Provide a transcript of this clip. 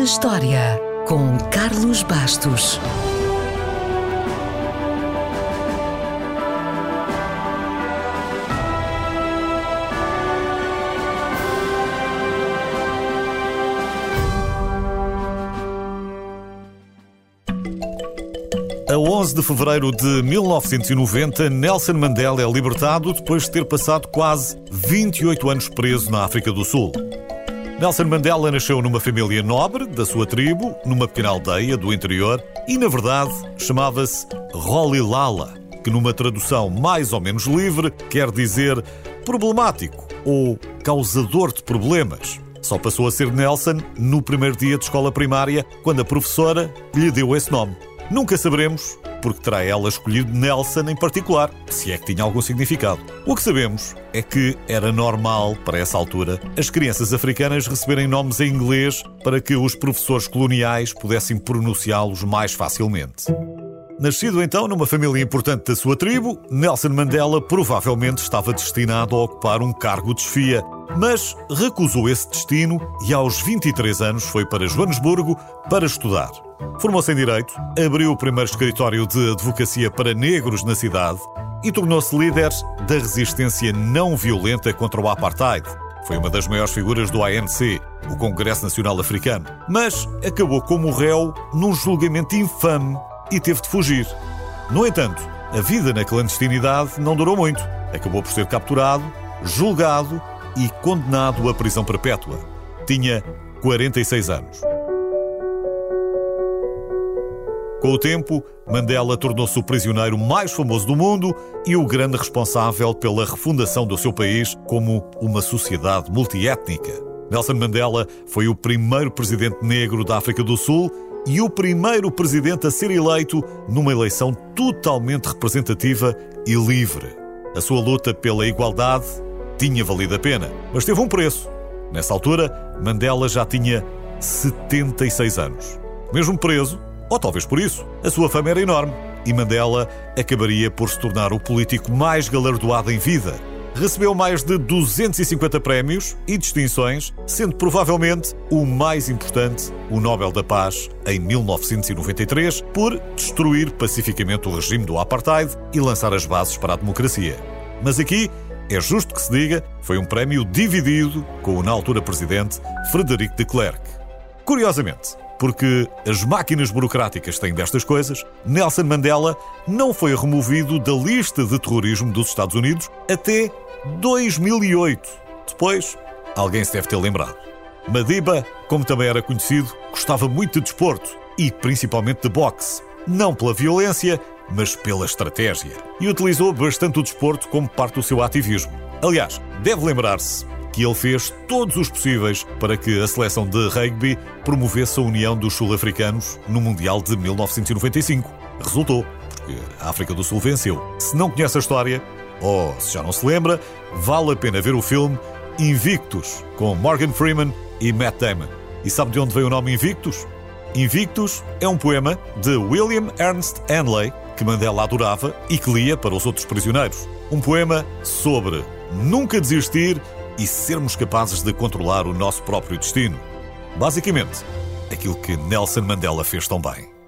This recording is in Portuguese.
na História, com Carlos Bastos. A 11 de fevereiro de 1990, Nelson Mandela é libertado depois de ter passado quase 28 anos preso na África do Sul. Nelson Mandela nasceu numa família nobre da sua tribo, numa pequena aldeia do interior, e na verdade chamava-se Rolilala, que numa tradução mais ou menos livre quer dizer problemático ou causador de problemas. Só passou a ser Nelson no primeiro dia de escola primária, quando a professora lhe deu esse nome. Nunca saberemos porque terá ela escolhido Nelson em particular, se é que tinha algum significado. O que sabemos é que era normal, para essa altura, as crianças africanas receberem nomes em inglês para que os professores coloniais pudessem pronunciá-los mais facilmente. Nascido então numa família importante da sua tribo, Nelson Mandela provavelmente estava destinado a ocupar um cargo de chefia, mas recusou esse destino e aos 23 anos foi para Joanesburgo para estudar. Formou-se em Direito, abriu o primeiro escritório de advocacia para negros na cidade e tornou-se líder da resistência não violenta contra o apartheid. Foi uma das maiores figuras do ANC, o Congresso Nacional Africano, mas acabou como réu num julgamento infame e teve de fugir. No entanto, a vida na clandestinidade não durou muito. Acabou por ser capturado, julgado e condenado à prisão perpétua. Tinha 46 anos. Com o tempo, Mandela tornou-se o prisioneiro mais famoso do mundo e o grande responsável pela refundação do seu país como uma sociedade multiétnica. Nelson Mandela foi o primeiro presidente negro da África do Sul e o primeiro presidente a ser eleito numa eleição totalmente representativa e livre. A sua luta pela igualdade tinha valido a pena, mas teve um preço. Nessa altura, Mandela já tinha 76 anos. Mesmo preso, ou talvez por isso, a sua fama era enorme e Mandela acabaria por se tornar o político mais galardoado em vida. Recebeu mais de 250 prémios e distinções, sendo provavelmente o mais importante o Nobel da Paz em 1993 por destruir pacificamente o regime do apartheid e lançar as bases para a democracia. Mas aqui é justo que se diga, foi um prémio dividido com o na altura presidente Frederic de Klerk. Curiosamente, porque as máquinas burocráticas têm destas coisas, Nelson Mandela não foi removido da lista de terrorismo dos Estados Unidos até 2008. Depois, alguém se deve ter lembrado. Madiba, como também era conhecido, gostava muito de desporto e principalmente de boxe. Não pela violência, mas pela estratégia. E utilizou bastante o desporto como parte do seu ativismo. Aliás, deve lembrar-se que ele fez todos os possíveis para que a seleção de rugby promovesse a união dos sul-africanos no Mundial de 1995. Resultou, porque a África do Sul venceu. Se não conhece a história, ou se já não se lembra, vale a pena ver o filme Invictus, com Morgan Freeman e Matt Damon. E sabe de onde veio o nome Invictus? Invictus é um poema de William Ernst Henley que Mandela adorava e que lia para os outros prisioneiros. Um poema sobre nunca desistir e sermos capazes de controlar o nosso próprio destino. Basicamente, aquilo que Nelson Mandela fez tão bem.